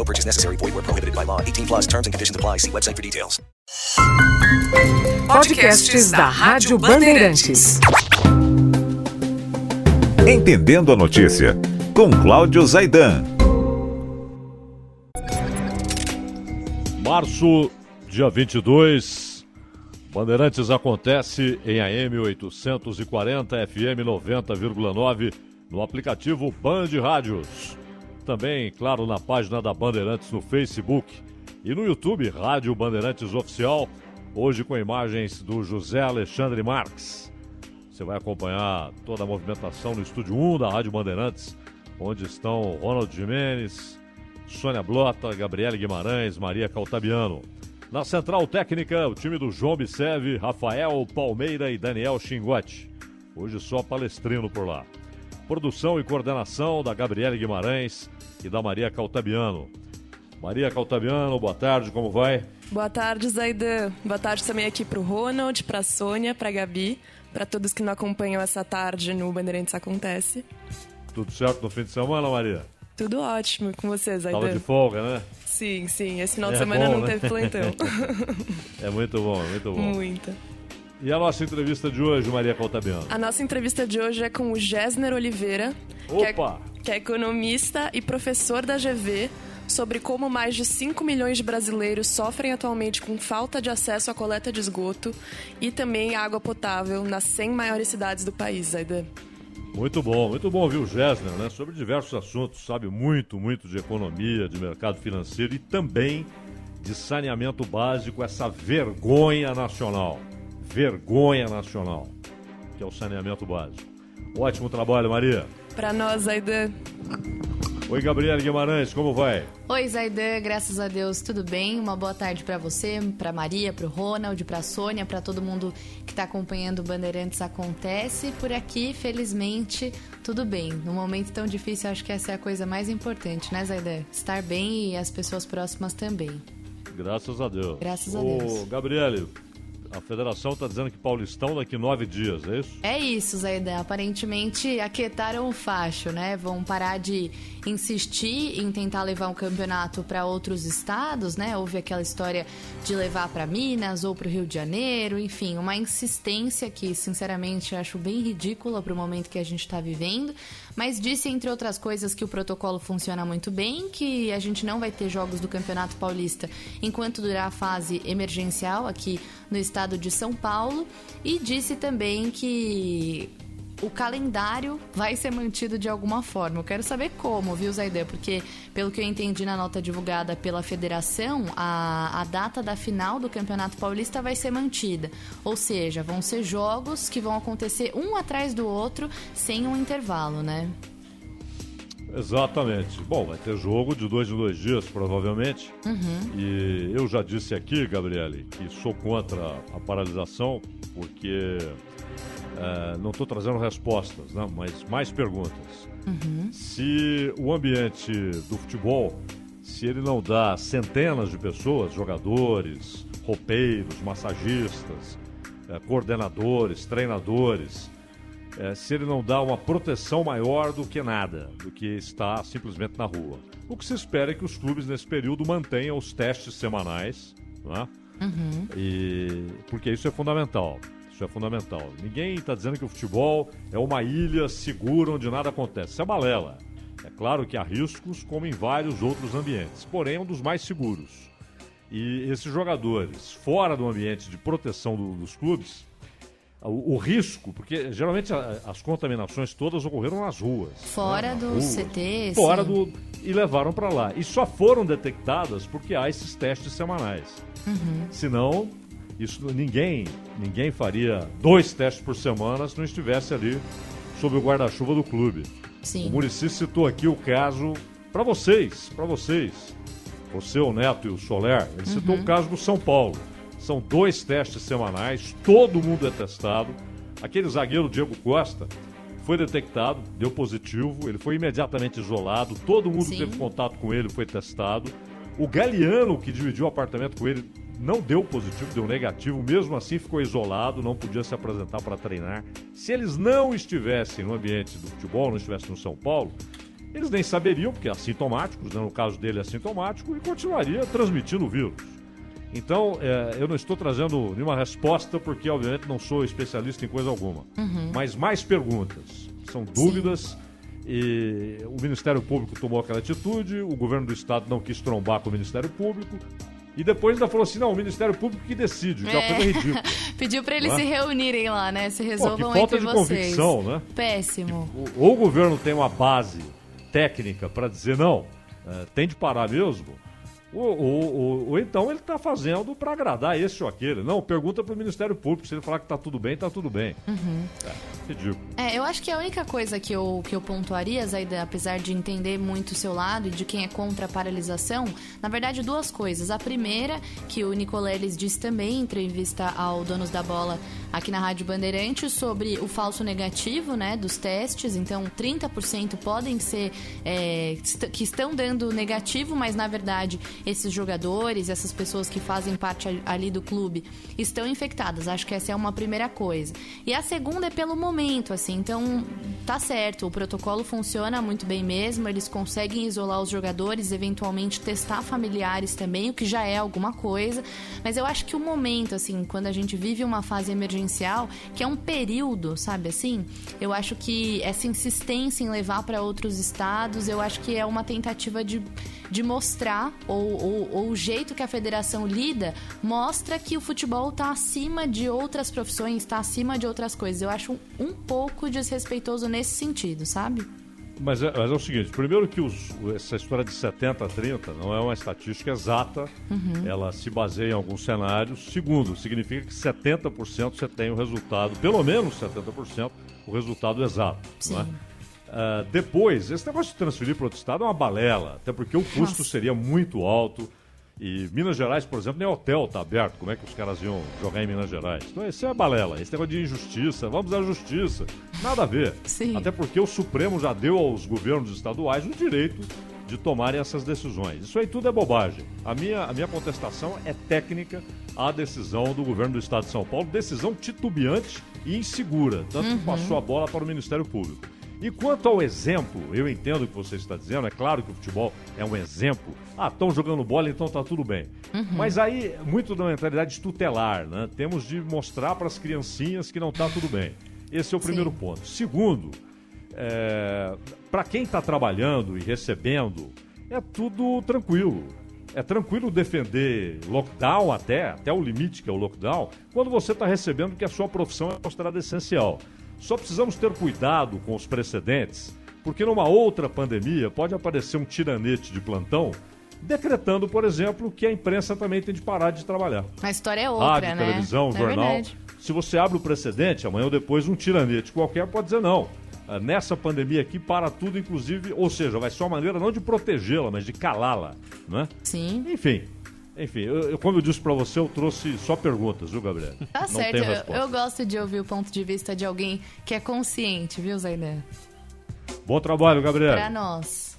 No purchase necessary. Void where prohibited by law. 18 plus terms and conditions apply. See website for details. Podcasts da Rádio Bandeirantes. Entendendo a notícia, com Cláudio Zaidan. Março, dia 22, Bandeirantes acontece em AM 840 FM 90,9 no aplicativo Band Rádios. Também, claro, na página da Bandeirantes no Facebook e no YouTube Rádio Bandeirantes Oficial, hoje com imagens do José Alexandre Marques. Você vai acompanhar toda a movimentação no estúdio 1 da Rádio Bandeirantes, onde estão Ronald Jimenez, Sônia Blota, Gabriele Guimarães, Maria Caltabiano. Na central técnica, o time do João Biceve, Rafael Palmeira e Daniel Xingote. Hoje só palestrino por lá. Produção e coordenação da Gabriele Guimarães e da Maria Caltabiano. Maria Caltabiano, boa tarde, como vai? Boa tarde, Zaidan. Boa tarde também aqui pro Ronald, pra Sônia, pra Gabi, para todos que não acompanham essa tarde no Bandeirantes Acontece. Tudo certo no fim de semana, Maria? Tudo ótimo com você, Zaidan. Tava de folga, né? Sim, sim. Esse final É de semana bom, não né? teve plantão. É muito bom, muito bom. Muita. E a nossa entrevista de hoje, Maria Caltabiano? A nossa entrevista de hoje é com o Gessner Oliveira, que é, que é economista e professor da GV, sobre como mais de 5 milhões de brasileiros sofrem atualmente com falta de acesso à coleta de esgoto e também água potável nas 100 maiores cidades do país, Zaidan. Muito bom, muito bom ouvir o Gessner, né? Sobre diversos assuntos, sabe muito, muito de economia, de mercado financeiro e também de saneamento básico, essa vergonha nacional. Vergonha nacional, que é o saneamento básico. Ótimo trabalho, Maria. Para nós, Zaidan. Oi, Gabriela Guimarães, como vai? Oi, Zaidan, graças a Deus, tudo bem? Uma boa tarde pra você, pra Maria, pro Ronald, pra Sônia, pra todo mundo que tá acompanhando o Bandeirantes Acontece. Por aqui, felizmente, tudo bem. Num momento tão difícil, acho que essa é a coisa mais importante, né, Zaidan? Estar bem e as pessoas próximas também. Graças a Deus. Graças a Ô, Deus. Gabriele, a federação está dizendo que Paulistão daqui nove dias, é isso? É isso, Zaidan. Aparentemente aquietaram o facho, né? Vão parar de insistir em tentar levar o campeonato para outros estados, né? Houve aquela história de levar para Minas ou para o Rio de Janeiro, enfim, uma insistência que, sinceramente, acho bem ridícula para o momento que a gente está vivendo. Mas disse, entre outras coisas, que o protocolo funciona muito bem, que a gente não vai ter jogos do Campeonato Paulista enquanto durar a fase emergencial aqui no estado de São Paulo. E disse também que o calendário vai ser mantido de alguma forma. Eu quero saber como, viu, Zaidan? Porque, pelo que eu entendi na nota divulgada pela federação, a, a data da final do Campeonato Paulista vai ser mantida. Ou seja, vão ser jogos que vão acontecer um atrás do outro, sem um intervalo, né? Exatamente. Bom, vai ter jogo de dois em dois dias, provavelmente. Uhum. E eu já disse aqui, Gabriele, que sou contra a paralisação, porque eh, não estou trazendo respostas, né, mas mais perguntas. Uhum. Se o ambiente do futebol, se ele não dá centenas de pessoas, jogadores, roupeiros, massagistas, eh, coordenadores, treinadores, eh, se ele não dá uma proteção maior do que nada, do que está simplesmente na rua. O que se espera é que os clubes nesse período mantenham os testes semanais, né? Uhum. E porque isso é fundamental. Isso é fundamental. Ninguém está dizendo que o futebol é uma ilha segura onde nada acontece. Isso é balela. É claro que há riscos, como em vários outros ambientes, porém é um dos mais seguros. E esses jogadores, fora do ambiente de proteção do, dos clubes, o, o, risco, porque geralmente a, as contaminações todas ocorreram nas ruas. Fora né? do rua, CT, Fora sim. do. E levaram para lá. E só foram detectadas porque há esses testes semanais. Uhum. Senão, isso ninguém, ninguém faria dois testes por semana se não estivesse ali sob o guarda-chuva do clube. Sim. O Murici citou aqui o caso para vocês, para vocês. Você, o Neto e o Soler, ele citou Uhum. o caso do São Paulo. São dois testes semanais, todo mundo é testado. Aquele zagueiro Diego Costa foi detectado, deu positivo, ele foi imediatamente isolado, todo mundo Sim. teve contato com ele, foi testado. O Galeano, que dividiu o apartamento com ele, não deu positivo, deu negativo, mesmo assim ficou isolado, não podia se apresentar para treinar. Se eles não estivessem no ambiente do futebol, não estivessem no São Paulo, eles nem saberiam, porque é assintomáticos, né? no caso dele é assintomático, e continuaria transmitindo o vírus. Então, é, eu não estou trazendo nenhuma resposta, porque obviamente não sou especialista em coisa alguma. Uhum. Mas mais perguntas, são dúvidas. E o Ministério Público tomou aquela atitude, o governo do estado não quis trombar com o Ministério Público. E depois ainda falou assim: não, o Ministério Público que decide, que é uma É. coisa ridícula. Pediu pra eles é? se reunirem lá, né? Se resolvam falta entre de vocês. convicção, né? Péssimo. Ou o governo tem uma base técnica para dizer não, é, tem de parar mesmo, ou, ou- ou- ou então ele está fazendo para agradar esse ou aquele. Não, pergunta para o Ministério Público, se ele falar que está tudo bem, está tudo bem. Uhum. É, ridículo. É, eu acho que a única coisa que eu, que eu pontuaria, Zaida, apesar de entender muito o seu lado e de quem é contra a paralisação, na verdade, duas coisas. A primeira, que o Nicoleles disse também em entrevista ao Donos da Bola aqui na Rádio Bandeirantes, sobre o falso negativo, né, dos testes. Então, 30% podem ser é, que estão dando negativo, mas na verdade, esses jogadores, essas pessoas que fazem parte ali do clube, estão infectadas. Acho que essa é uma primeira coisa. E a segunda é pelo momento, assim. Então, tá certo, o protocolo funciona muito bem mesmo, eles conseguem isolar os jogadores, eventualmente testar familiares também, o que já é alguma coisa. Mas eu acho que o momento, assim, quando a gente vive uma fase emergencial, que é um período, sabe assim? Eu acho que essa insistência em levar para outros estados, eu acho que é uma tentativa de, de mostrar, ou, ou, ou o jeito que a federação lida, mostra que o futebol está acima de outras profissões, está acima de outras coisas. Eu acho um, um pouco desrespeitoso nesse sentido, sabe? Mas é, mas é o seguinte, primeiro que os- essa história de 70 a 30 não é uma estatística exata, Uhum. ela se baseia em alguns cenários. Segundo, significa que 70% você tem o resultado, pelo menos 70%, o resultado exato. Não é? Ah, depois, esse negócio de transferir para outro estado é uma balela, até porque o custo Nossa. seria muito alto. E Minas Gerais, por exemplo, nem hotel está aberto. Como é que os caras iam jogar em Minas Gerais? Então, isso é balela. Esse negócio de injustiça, vamos à justiça. Nada a ver. Sim. Até porque o Supremo já deu aos governos estaduais o direito de tomarem essas decisões. Isso aí tudo é bobagem. A minha, a minha contestação é técnica à decisão do governo do estado de São Paulo, decisão titubeante e insegura, tanto que Uhum. passou a bola para o Ministério Público. E quanto ao exemplo, eu entendo o que você está dizendo, é claro que o futebol é um exemplo. Ah, estão jogando bola, então tá tudo bem. Uhum. Mas aí, muito da mentalidade tutelar, né? Temos de mostrar para as criancinhas que não tá tudo bem. Esse é o primeiro ponto. Segundo, para quem está trabalhando e recebendo, é tudo tranquilo. É tranquilo defender lockdown até, até o limite que é o lockdown, quando você está recebendo que a sua profissão é considerada essencial. Só precisamos ter cuidado com os precedentes, porque numa outra pandemia pode aparecer um tiranete de plantão decretando, por exemplo, que a imprensa também tem de parar de trabalhar. A história é outra, Rádio, né? televisão, É jornal. verdade. Se você abre o precedente, amanhã ou depois um tiranete qualquer pode dizer não. Ah, Nessa pandemia aqui, para tudo, inclusive, ou seja, vai ser uma maneira não de protegê-la, mas de calá-la, né? Sim. Enfim, enfim, eu, eu- como eu disse para você, eu trouxe só perguntas, viu, Gabriel? Tá não certo, eu, eu gosto de ouvir o ponto de vista de alguém que é consciente, viu, Zaidan? Bom trabalho, Gabriel. Pra nós.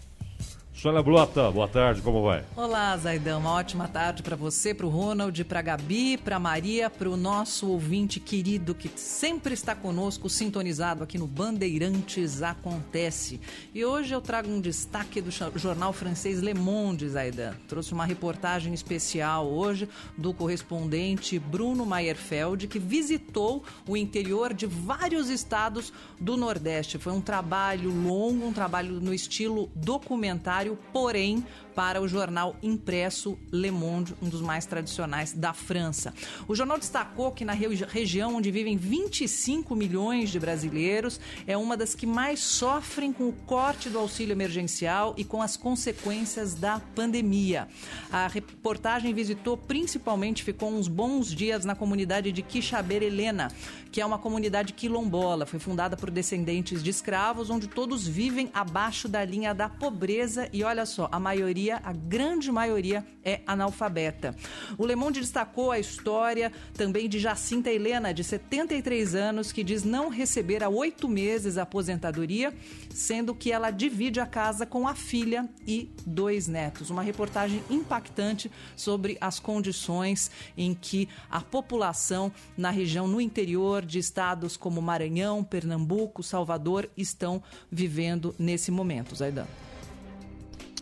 Sônia Blota, boa tarde, como vai? Olá, Zaidão. Uma ótima tarde para você, para o Ronald, para a Gabi, para a Maria, para o nosso ouvinte querido que sempre está conosco, sintonizado aqui no Bandeirantes Acontece. E hoje eu trago um destaque do jornal francês Le Monde, Zaidan. Trouxe uma reportagem especial hoje do correspondente Bruno Meyerfeld, que visitou o interior de vários estados do Nordeste. Foi um trabalho longo, um trabalho no estilo documentário, porém para o jornal impresso Le Monde, um dos mais tradicionais da França. O jornal destacou que na região onde vivem 25 milhões de brasileiros é uma das que mais sofrem com o corte do auxílio emergencial e com as consequências da pandemia. A reportagem visitou principalmente, ficou uns bons dias na comunidade de Quixaber Helena, que é uma comunidade quilombola. Foi fundada por descendentes de escravos, onde todos vivem abaixo da linha da pobreza e olha só, a maioria, a grande maioria é analfabeta. O Le Monde destacou a história também de Jacinta Helena, de 73 anos, que diz não receber há oito meses a aposentadoria, sendo que ela divide a casa com a filha e dois netos. Uma reportagem impactante sobre as condições em que a população na região, no interior de estados como Maranhão, Pernambuco, Salvador, estão vivendo nesse momento. Zaidan.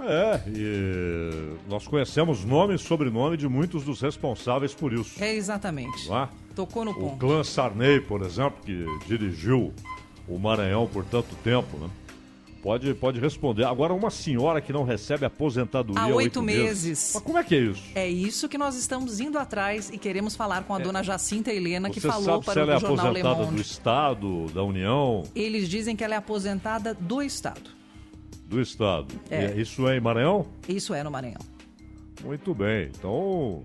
É, e nós conhecemos nome e sobrenome de muitos dos responsáveis por isso. É exatamente. É? Tocou no ponto. O clã Sarney, por exemplo, que dirigiu o Maranhão por tanto tempo, né? Pode, pode responder. Agora, uma senhora que não recebe aposentadoria há oito, oito meses. meses. Mas como é que é isso? É isso que nós estamos indo atrás e queremos falar com a é. dona Jacinta Helena, Você que falou para o jornal Le Monde. ela é aposentada do Estado, da União? Eles dizem que ela é aposentada do Estado. Do Estado. É. Isso é em Maranhão? Isso é no Maranhão. Muito bem. Então,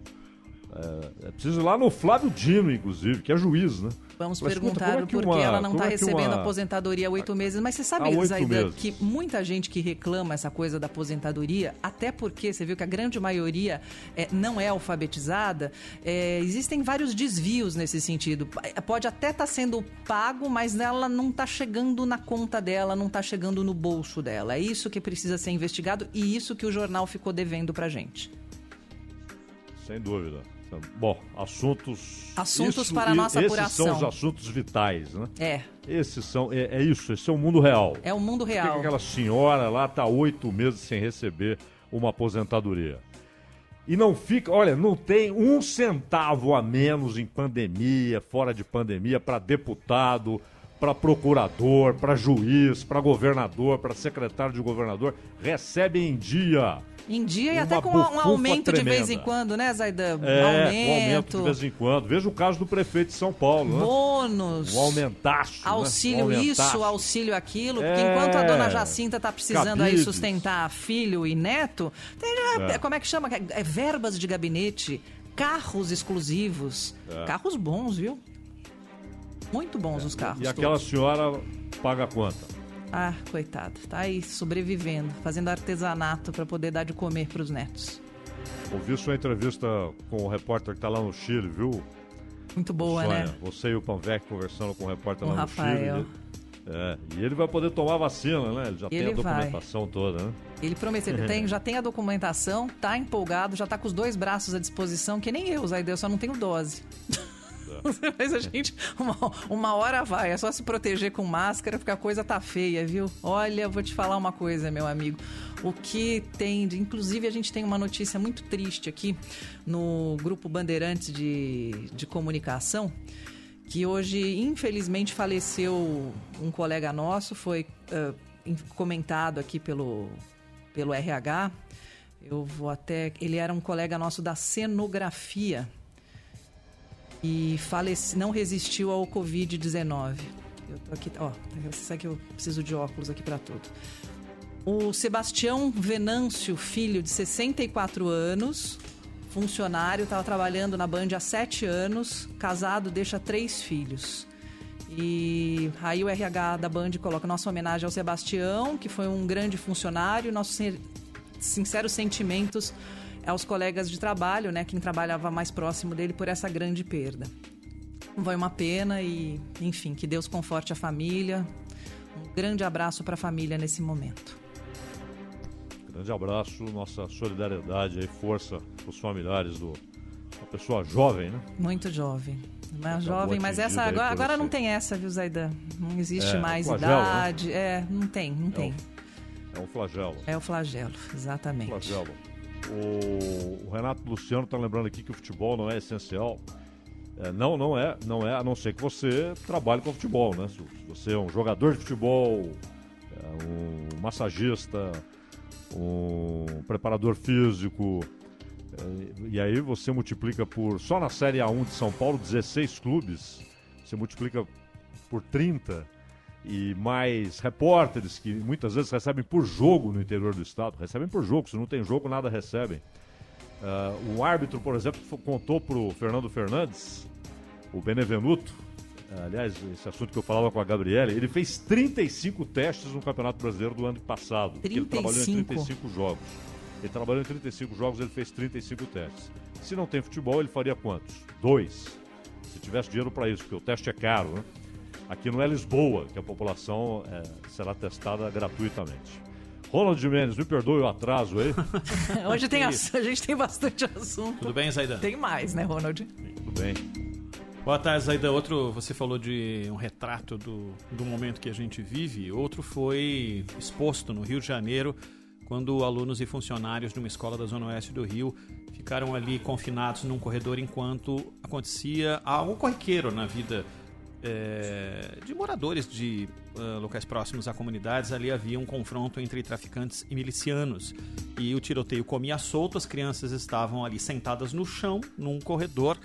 é, é preciso ir lá no Flávio Dino, inclusive, que é juiz, né? Vamos mas perguntar é por que ela não está é recebendo uma... aposentadoria há oito meses. Mas você sabe, Zaidan, que muita gente que reclama essa coisa da aposentadoria, até porque você viu que a grande maioria é, não é alfabetizada, é, existem vários desvios nesse sentido. Pode até estar tá sendo pago, mas ela não está chegando na conta dela, não está chegando no bolso dela. É isso que precisa ser investigado e isso que o jornal ficou devendo para gente. Sem dúvida. Bom, assuntos. Assuntos isso, para a nossa apuração. Esses são os assuntos vitais, né? É. Esses são. É, é isso, esse é o mundo real. É o mundo real. Por que aquela senhora lá está oito meses sem receber uma aposentadoria? E não fica, olha, não tem um centavo a menos em pandemia, fora de pandemia, para deputado, para procurador, para juiz, para governador, para secretário de governador. Recebe em dia. Em dia e até com um aumento tremenda. de vez em quando, né, Zaidan? É, aumento. Um aumento de vez em quando. Veja o caso do prefeito de São Paulo, né? Bônus. Um aumentaço. Né? Auxílio né? um aumentaço. isso, auxílio aquilo. Porque é... enquanto a dona Jacinta está precisando Cabides. aí sustentar filho e neto, tem, é. como é que chama? É verbas de gabinete, carros exclusivos. É. Carros bons, viu? Muito bons é. os carros. E aquela todos. senhora paga quanto? Ah, coitado, tá aí sobrevivendo, fazendo artesanato para poder dar de comer para os netos. Ouvi sua entrevista com o repórter que tá lá no Chile, viu? Muito boa, Sonha. né? Você e o Panvec conversando com o repórter com lá Rafael. no Chile. É, e ele vai poder tomar vacina, né? Ele já ele tem a documentação vai. toda, né? Ele prometeu, ele tem, já tem a documentação, tá empolgado, já tá com os dois braços à disposição, que nem eu, Zaideus, só não tenho dose. Mas a gente, uma, uma hora vai, é só se proteger com máscara, porque a coisa tá feia, viu? Olha, vou te falar uma coisa, meu amigo. O que tem, de, inclusive a gente tem uma notícia muito triste aqui no grupo Bandeirantes de, de comunicação, que hoje, infelizmente, faleceu um colega nosso, foi uh, comentado aqui pelo, pelo RH. Eu vou até. Ele era um colega nosso da cenografia e faleci, não resistiu ao Covid-19. Eu tô aqui, ó, você sabe que eu preciso de óculos aqui para tudo. O Sebastião Venâncio, filho de 64 anos, funcionário, estava trabalhando na Band há sete anos, casado, deixa três filhos. E aí o RH da Band coloca nossa homenagem ao Sebastião, que foi um grande funcionário, nossos sinceros sentimentos aos colegas de trabalho, né, quem trabalhava mais próximo dele por essa grande perda. Foi uma pena e, enfim, que Deus conforte a família. Um grande abraço para a família nesse momento. Grande abraço, nossa solidariedade e força para os familiares do uma pessoa jovem, né? Muito jovem. Mas jovem, mas essa agora, agora não tem essa, viu, Zaidan? Não existe é, mais flagelo, né? idade. Né? É, não tem, não é tem. Um, é um flagelo. É o flagelo, exatamente. Flagelo. O, o Renato Luciano está lembrando aqui que o futebol não é essencial. É, não, não é, não é, a não ser que você trabalhe com futebol, né? Se você é um jogador de futebol, é um massagista, um preparador físico. é, E aí você multiplica por. Só na Série A1 de São Paulo, 16 clubes. Você multiplica por 30 e mais repórteres que muitas vezes recebem por jogo no interior do estado. Recebem por jogo, se não tem jogo, nada recebem. Ah, o árbitro, por exemplo, contou para o Fernando Fernandes, o Benevenuto, ah, aliás, esse assunto que eu falava com a Gabriela, ele fez 35 testes no Campeonato Brasileiro do ano passado. porque Ele trabalhou em 35? 35 jogos. Ele trabalhou em 35 jogos, ele fez 35 testes. Se não tem futebol, ele faria quantos? Dois. Se tivesse dinheiro para isso, porque o teste é caro, né? Aqui não é Lisboa, que a população eh, será testada gratuitamente. Ronald Mendes, me perdoe o atraso aí. Hoje tem ass- a gente tem bastante assunto. Tudo bem, Zaidan? Tem mais, né, Ronald? Tudo bem. Boa tarde, Zaidan. Outro, você falou de um retrato do, do momento que a gente vive. Outro foi exposto no Rio de Janeiro, quando alunos e funcionários de uma escola da Zona Oeste do Rio ficaram ali confinados num corredor enquanto acontecia algo corriqueiro na vida eh, de moradores de ah, locais próximos a comunidades. Ali havia um confronto entre traficantes e milicianos. E o tiroteio comia solto, as crianças estavam ali sentadas no chão, num corredor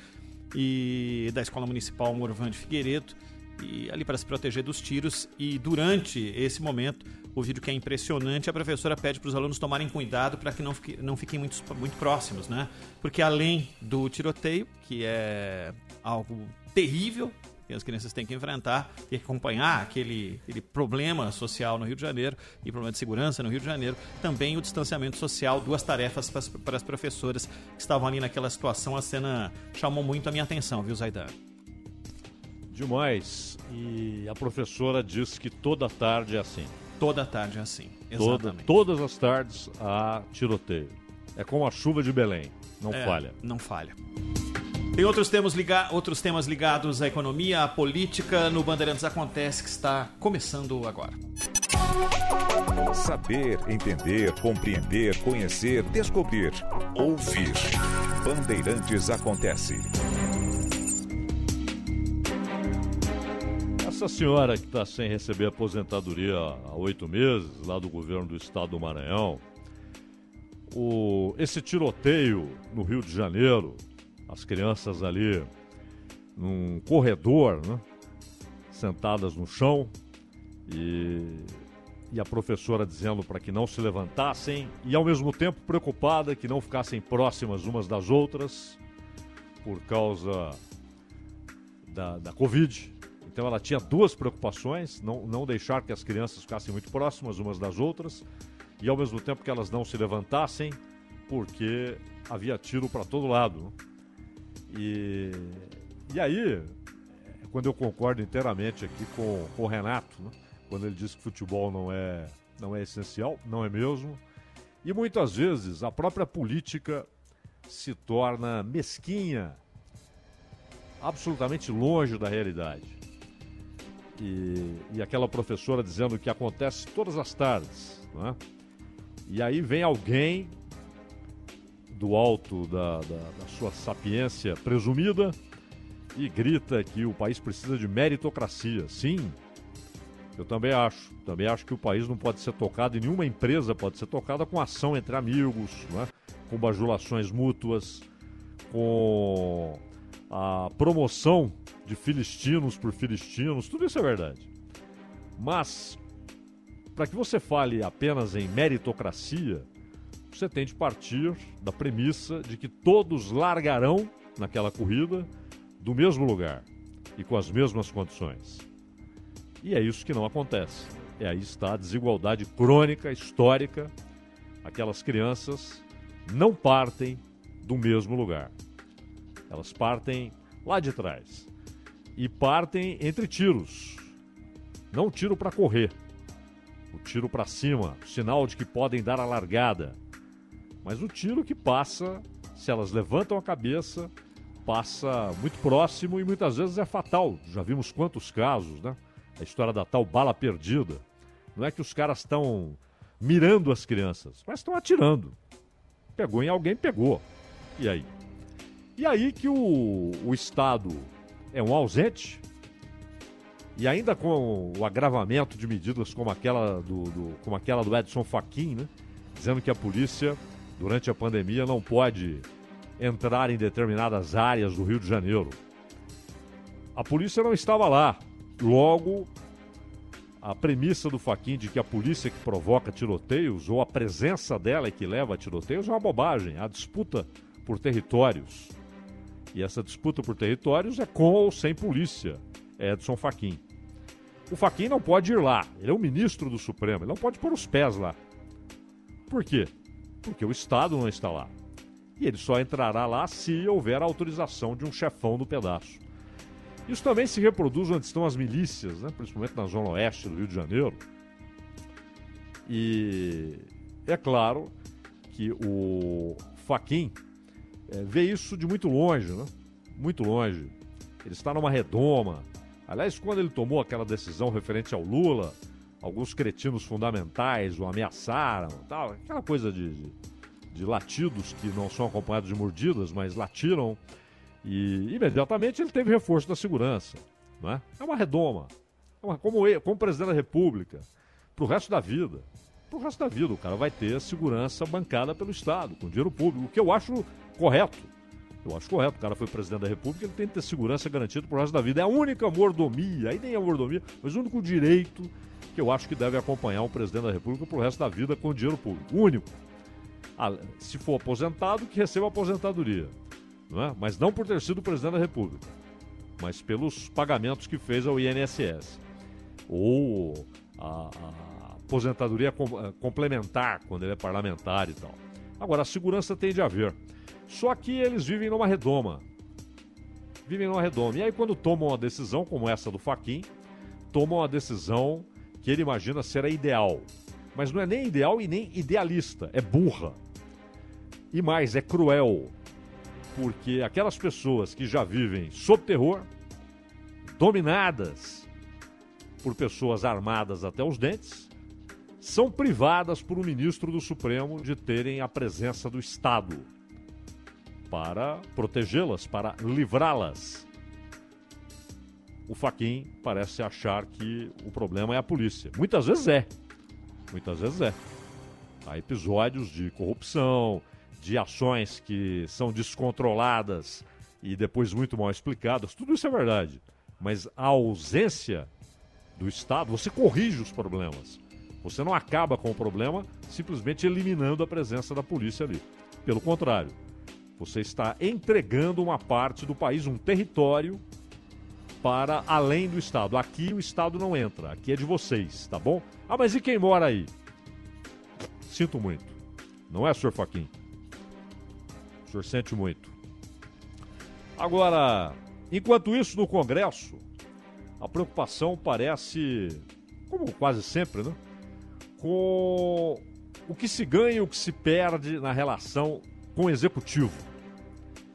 e da Escola Municipal Morvan de Figueiredo e ali para se proteger dos tiros e durante esse momento o vídeo que é impressionante a professora pede para os alunos tomarem cuidado para que não, fique- não fiquem muito, muito próximos né porque além do tiroteio que é algo terrível que as crianças têm que enfrentar e acompanhar aquele, aquele problema social no Rio de Janeiro e problema de segurança no Rio de Janeiro, também o distanciamento social, duas tarefas para as, para as professoras que estavam ali naquela situação. A cena chamou muito a minha atenção, viu, Zaidan? Demais. E a professora disse que toda tarde é assim. Toda tarde é assim, Toda, exatamente. todas as tardes há tiroteio. É como a chuva de Belém. Não É, falha. Não falha. Tem outros temas, liga... outros temas ligados à economia, à política, no Bandeirantes Acontece, que está começando agora. Saber, entender, compreender, conhecer, descobrir. Ouvir. Bandeirantes Acontece. Essa senhora que está sem receber aposentadoria há oito meses, lá do governo do estado do Maranhão, o, esse tiroteio no Rio de Janeiro, as crianças ali num corredor, né, sentadas no chão, e, e a professora dizendo para que não se levantassem, e ao mesmo tempo preocupada que não ficassem próximas umas das outras, por causa da, da Covid. Então ela tinha duas preocupações: não, não deixar que as crianças ficassem muito próximas umas das outras, e ao mesmo tempo que elas não se levantassem, porque havia tiro para todo lado. E, e aí, quando eu concordo inteiramente aqui com, com o Renato, né? quando ele diz que futebol não é, não é essencial, não é mesmo. E muitas vezes a própria política se torna mesquinha, absolutamente longe da realidade. E, e aquela professora dizendo que acontece todas as tardes, não é? E aí vem alguém do alto da, da, da sua sapiência presumida e grita que o país precisa de meritocracia. Sim, eu também acho. Também acho que o país não pode ser tocado, e nenhuma empresa pode ser tocada com ação entre amigos, não é? com bajulações mútuas, com a promoção de filistinos por filistinos, tudo isso é verdade. Mas, para que você fale apenas em meritocracia, você tem de partir da premissa de que todos largarão naquela corrida do mesmo lugar e com as mesmas condições. E é isso que não acontece. E aí está a desigualdade crônica, histórica. Aquelas crianças não partem do mesmo lugar. Elas partem lá de trás. E partem entre tiros. Não tiro para correr. O tiro para cima, sinal de que podem dar a largada. Mas o tiro que passa, se elas levantam a cabeça, passa muito próximo e muitas vezes é fatal. Já vimos quantos casos, né? A história da tal bala perdida. Não é que os caras estão mirando as crianças, mas estão atirando. Pegou em alguém, pegou. E aí? E aí que o, o Estado é um ausente, e ainda com o agravamento de medidas como aquela do, do- como aquela do Edson Fachin, né? dizendo que a polícia, durante a pandemia, não pode entrar em determinadas áreas do Rio de Janeiro. A polícia não estava lá. Logo, a premissa do Faquin de que a polícia que provoca tiroteios ou a presença dela é que leva a tiroteios é uma bobagem. A disputa por territórios. E essa disputa por territórios é com ou sem polícia. É Edson Faquin. O Faquin não pode ir lá. Ele é o ministro do Supremo. Ele não pode pôr os pés lá. Por quê? Porque o Estado não está lá. E ele só entrará lá se houver autorização de um chefão do pedaço. Isso também se reproduz onde estão as milícias, né? principalmente na zona oeste do Rio de Janeiro. E é claro que o Faquin é, vê isso de muito longe, né? Muito longe. Ele está numa redoma. Aliás, quando ele tomou aquela decisão referente ao Lula, alguns cretinos fundamentais o ameaçaram, tal, aquela coisa de, de, de latidos que não são acompanhados de mordidas, mas latiram. E imediatamente ele teve reforço da segurança. Não é? uma redoma. É uma, como, como presidente da República, para o resto da vida. Para o resto da vida, o cara vai ter segurança bancada pelo Estado, com dinheiro público, o que eu acho correto. Eu acho correto. O cara foi presidente da República, ele tem que ter segurança garantida pro resto da vida. É a única mordomia, aí nem é mordomia, mas o único direito que eu acho que deve acompanhar um presidente da República pro resto da vida com dinheiro público. O único. Ah, se for aposentado, que receba aposentadoria. Não é? Mas não por ter sido presidente da República, mas pelos pagamentos que fez ao INSS. Ou a, a aposentadoria com, complementar, quando ele é parlamentar e tal. Agora, a segurança tem de haver. Só que eles vivem numa redoma. Vivem numa redoma. E aí, quando tomam uma decisão como essa do Faquin, tomam uma decisão que ele imagina ser a ideal. Mas não é nem ideal e nem idealista, é burra. E mais, é cruel. Porque aquelas pessoas que já vivem sob terror, dominadas por pessoas armadas até os dentes, são privadas por um ministro do Supremo de terem a presença do Estado para protegê-las, para livrá-las. O Faquin parece achar que o problema é a polícia. Muitas vezes é. Muitas vezes é. Há episódios de corrupção, de ações que são descontroladas e depois muito mal explicadas. Tudo isso é verdade. Mas a ausência do Estado, você corrige os problemas. Você não acaba com o problema simplesmente eliminando a presença da polícia ali. Pelo contrário, você está entregando uma parte do país, um território, para além do Estado. Aqui o Estado não entra, aqui é de vocês, tá bom? Ah, mas e quem mora aí? Sinto muito. Não é, senhor Faquim? O senhor sente muito. Agora, enquanto isso, no Congresso, a preocupação parece, como quase sempre, né? Com o que se ganha e o que se perde na relação com o executivo.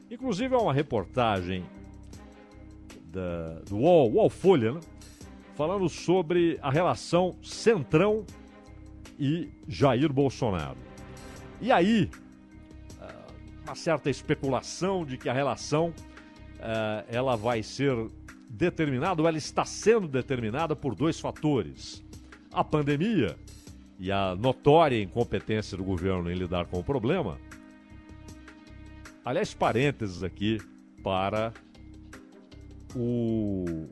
Inclusive, há uma reportagem da, do UOL, UOL Folha, né? falando sobre a relação Centrão e Jair Bolsonaro. E aí, ah, uma certa especulação de que a relação uh, ela vai ser determinada, ou ela está sendo determinada por dois fatores: a pandemia e a notória incompetência do governo em lidar com o problema, Aliás, parênteses aqui para o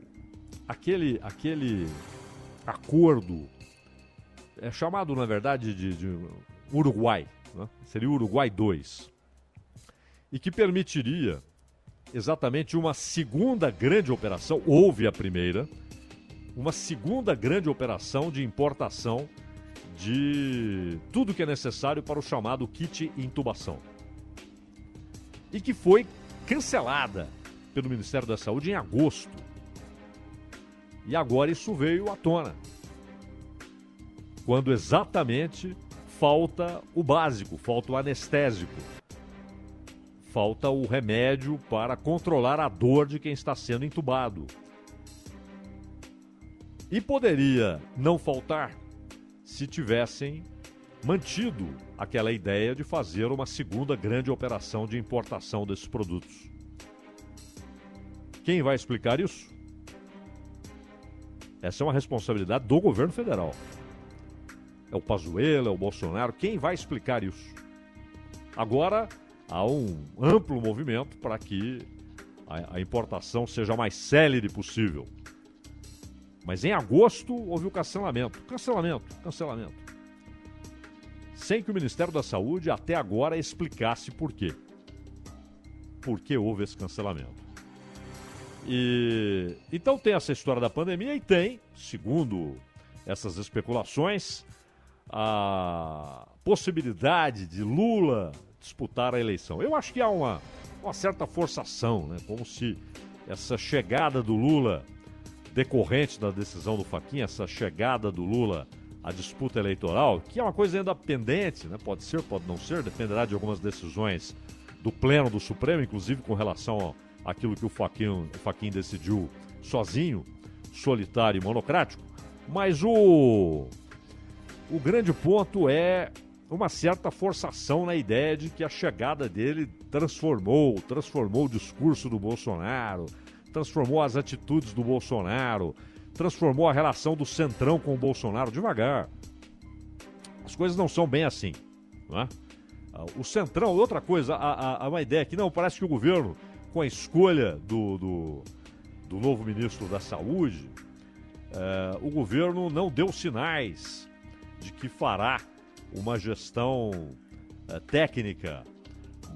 aquele aquele acordo é chamado na verdade de, de Uruguai, né? seria Uruguai 2 e que permitiria exatamente uma segunda grande operação. Houve a primeira, uma segunda grande operação de importação de tudo que é necessário para o chamado kit intubação e que foi cancelada pelo Ministério da Saúde em agosto. E agora isso veio à tona. Quando exatamente falta o básico, falta o anestésico. Falta o remédio para controlar a dor de quem está sendo entubado. E poderia não faltar se tivessem mantido aquela ideia de fazer uma segunda grande operação de importação desses produtos. Quem vai explicar isso? Essa é uma responsabilidade do governo federal. É o Pazuello, é o Bolsonaro? Quem vai explicar isso? Agora há um amplo movimento para que a, a importação seja mais célere possível. Mas em agosto houve o cancelamento. Cancelamento, cancelamento. Sem que o Ministério da Saúde até agora explicasse por quê. Por que houve esse cancelamento. E então tem essa história da pandemia e tem, segundo essas especulações, a possibilidade de Lula disputar a eleição. Eu acho que há uma, uma certa forçação, né? como se essa chegada do Lula, decorrente da decisão do Faquinha, essa chegada do Lula à disputa eleitoral, que é uma coisa ainda pendente, né? pode ser, pode não ser, dependerá de algumas decisões do Pleno do Supremo, inclusive com relação àquilo que o Faquinha, o Faquinha decidiu sozinho, solitário e monocrático. Mas o, o grande ponto é uma certa forçação na ideia de que a chegada dele transformou, transformou o discurso do Bolsonaro, transformou as atitudes do Bolsonaro, transformou a relação do Centrão com o Bolsonaro devagar. As coisas não são bem assim. Não é? O Centrão, outra coisa, há, há uma ideia que não, parece que o governo, com a escolha do, do, do novo ministro da Saúde, é, o governo não deu sinais de que fará uma gestão é, técnica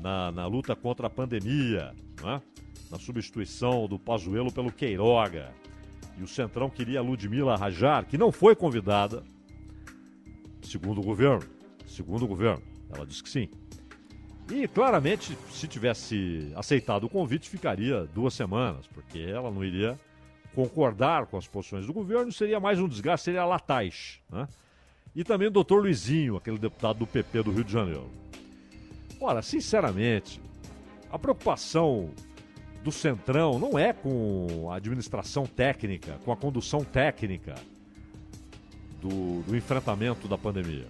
na, na, luta contra a pandemia, né? na substituição do Pazuello pelo Queiroga. E o Centrão queria a Ludmila Rajar, que não foi convidada, segundo o governo. Segundo o governo. Ela disse que sim. E claramente, se tivesse aceitado o convite, ficaria duas semanas, porque ela não iria concordar com as posições do governo, seria mais um desgaste, seria latais. Né? E também o doutor Luizinho, aquele deputado do PP do Rio de Janeiro. Ora, sinceramente, a preocupação do Centrão não é com a administração técnica, com a condução técnica do, do enfrentamento da pandemia.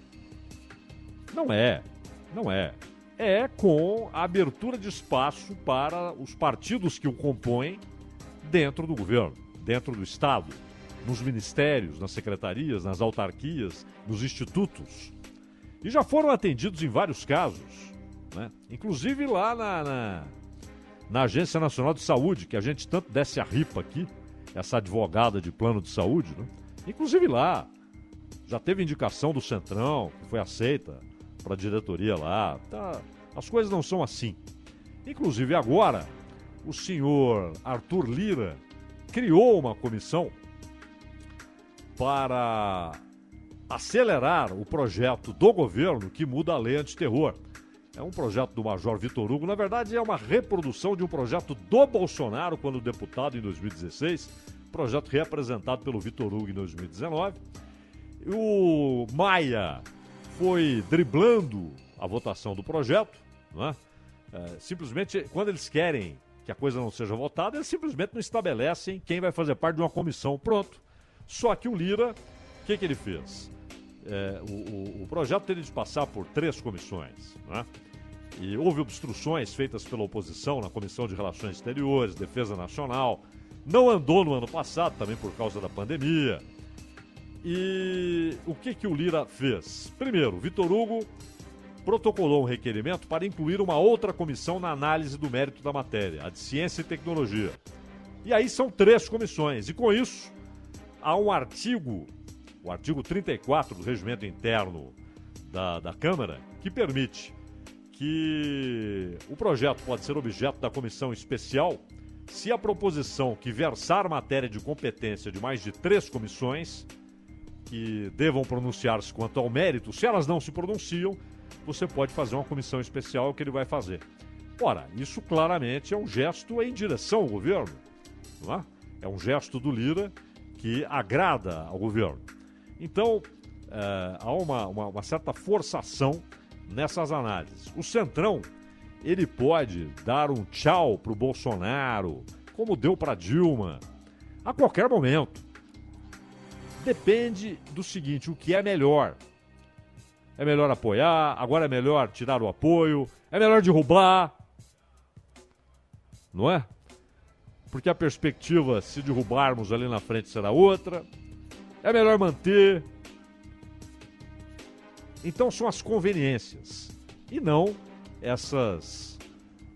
Não é, não é. É com a abertura de espaço para os partidos que o compõem dentro do governo, dentro do Estado nos ministérios, nas secretarias, nas autarquias, nos institutos. E já foram atendidos em vários casos, né? inclusive lá na, na, na, Agência Nacional de Saúde, que a gente tanto desce a ripa aqui, essa advogada de plano de saúde. Né? Inclusive lá, já teve indicação do Centrão, que foi aceita para a diretoria lá. Tá, as coisas não são assim. Inclusive agora, o senhor Arthur Lira criou uma comissão para acelerar o projeto do governo que muda a lei antiterror. É um projeto do Major Vitor Hugo, na verdade é uma reprodução de um projeto do Bolsonaro quando deputado em 2016, projeto reapresentado pelo Vitor Hugo em 2019. O Maia foi driblando a votação do projeto, não é? É, simplesmente, quando eles querem que a coisa não seja votada, eles simplesmente não estabelecem quem vai fazer parte de uma comissão. Pronto. Só que o Lira, o que, que ele fez? É, o, o, o, projeto teria de passar por três comissões. Né? E houve obstruções feitas pela oposição na Comissão de Relações Exteriores, Defesa Nacional. Não andou no ano passado, também por causa da pandemia. E o que, que o Lira fez? Primeiro, Vitor Hugo protocolou um requerimento para incluir uma outra comissão na análise do mérito da matéria, a de Ciência e Tecnologia. E aí são três comissões. E com isso, há um artigo, o artigo 34 do regimento interno da, da Câmara, que permite que o projeto pode ser objeto da comissão especial se a proposição que versar matéria de competência de mais de três comissões que devam pronunciar-se quanto ao mérito, se elas não se pronunciam, você pode fazer uma comissão especial, é que ele vai fazer. Ora, isso claramente é um gesto em direção ao governo. Não é? é um gesto do Lira que agrada ao governo. Então, é, há uma, uma, uma, certa forçação nessas análises. O Centrão, ele pode dar um tchau para o Bolsonaro, como deu para Dilma, a qualquer momento. Depende do seguinte: o que é melhor? É melhor apoiar, agora é melhor tirar o apoio, é melhor derrubar. Não é? porque a perspectiva, se derrubarmos ali na frente, será outra. É melhor manter. Então são as conveniências e não essas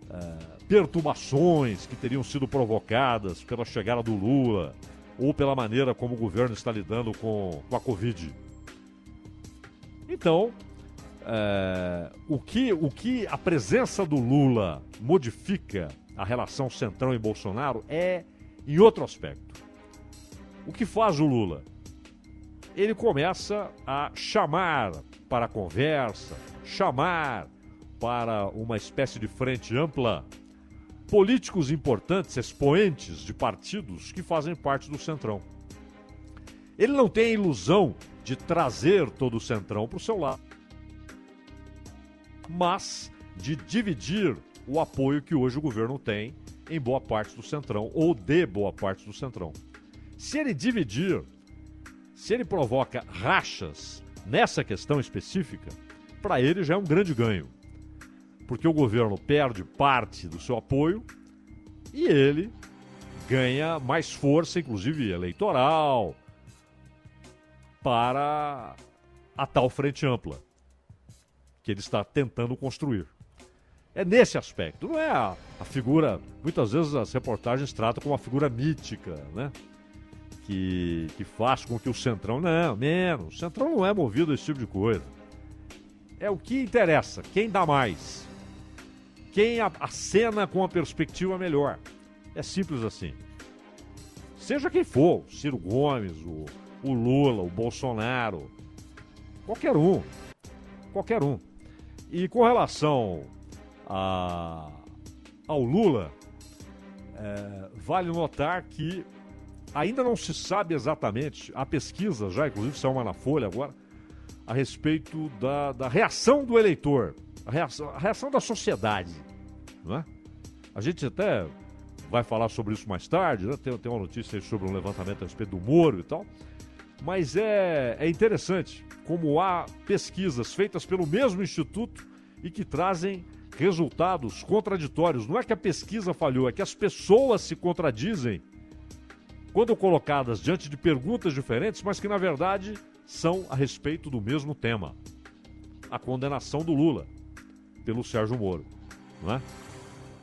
eh, perturbações que teriam sido provocadas pela chegada do Lula ou pela maneira como o governo está lidando com, a Covid. Então, é, o, que, o que a presença do Lula modifica a relação Centrão e Bolsonaro é em outro aspecto. O que faz o Lula? Ele começa a chamar para a conversa, chamar para uma espécie de frente ampla políticos importantes, expoentes de partidos que fazem parte do Centrão. Ele não tem a ilusão de trazer todo o Centrão para o seu lado, mas de dividir o apoio que hoje o governo tem em boa parte do Centrão, ou de boa parte do Centrão. Se ele dividir, se ele provoca rachas nessa questão específica, para ele já é um grande ganho porque o governo perde parte do seu apoio e ele ganha mais força, inclusive eleitoral, para a tal frente ampla que ele está tentando construir. É nesse aspecto, não é a, a figura. Muitas vezes as reportagens tratam como uma figura mítica, né? Que, que faz com que o Centrão. Não, menos. O Centrão não é movido a esse tipo de coisa. É o que interessa, quem dá mais quem acena com a perspectiva melhor. É simples assim. Seja quem for, o Ciro Gomes, o, o Lula, o Bolsonaro, qualquer um. Qualquer um. E com relação a, ao Lula, é, vale notar que ainda não se sabe exatamente, a pesquisa já, inclusive saiu uma na Folha agora, a respeito da, da reação do eleitor a reação, a reação da sociedade. Não é? A gente até vai falar sobre isso mais tarde, né? tem, tem uma notícia sobre um levantamento a respeito do Moro e tal. Mas é, é interessante como há pesquisas feitas pelo mesmo instituto e que trazem resultados contraditórios. Não é que a pesquisa falhou, é que as pessoas se contradizem quando colocadas diante de perguntas diferentes, mas que na verdade são a respeito do mesmo tema: a condenação do Lula pelo Sérgio Moro. Não é?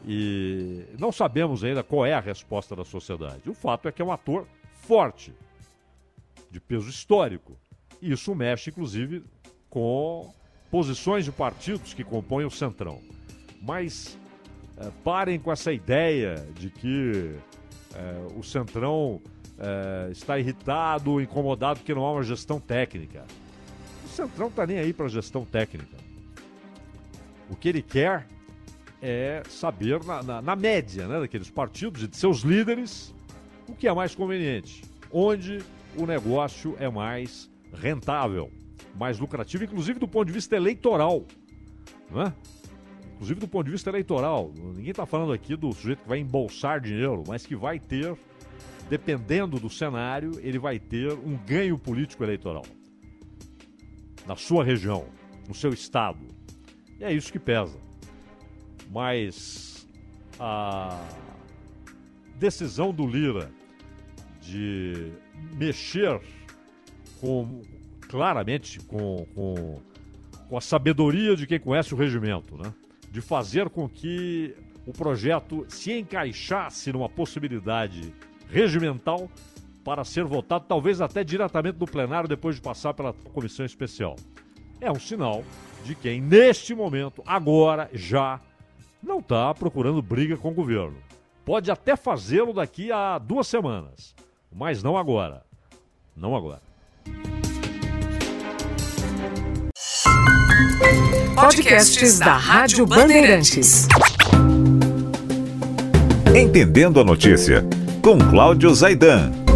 E não sabemos ainda qual é a resposta da sociedade. O fato é que é um ator forte, de peso histórico. E isso mexe, inclusive, com posições de partidos que compõem o Centrão. Mas é, parem com essa ideia de que é, o Centrão é, está irritado, incomodado porque não há uma gestão técnica. O Centrão está nem aí para gestão técnica. O que ele quer é saber, na, na, na, média né, daqueles partidos e de seus líderes, o que é mais conveniente, onde o negócio é mais rentável, mais lucrativo, inclusive do ponto de vista eleitoral. Né? Inclusive do ponto de vista eleitoral. Ninguém está falando aqui do sujeito que vai embolsar dinheiro, mas que vai ter, dependendo do cenário, ele vai ter um ganho político eleitoral. Na sua região, no seu estado, e é isso que pesa. Mas a decisão do Lira de mexer com claramente com, com, com a sabedoria de quem conhece o regimento, né? de fazer com que o projeto se encaixasse numa possibilidade regimental para ser votado, talvez até diretamente no plenário depois de passar pela comissão especial. É um sinal de quem, neste momento, agora, já, não está procurando briga com o governo. Pode até fazê-lo daqui a duas semanas, mas não agora. Não agora. Podcasts da Rádio Bandeirantes. Entendendo a notícia, com Cláudio Zaidan.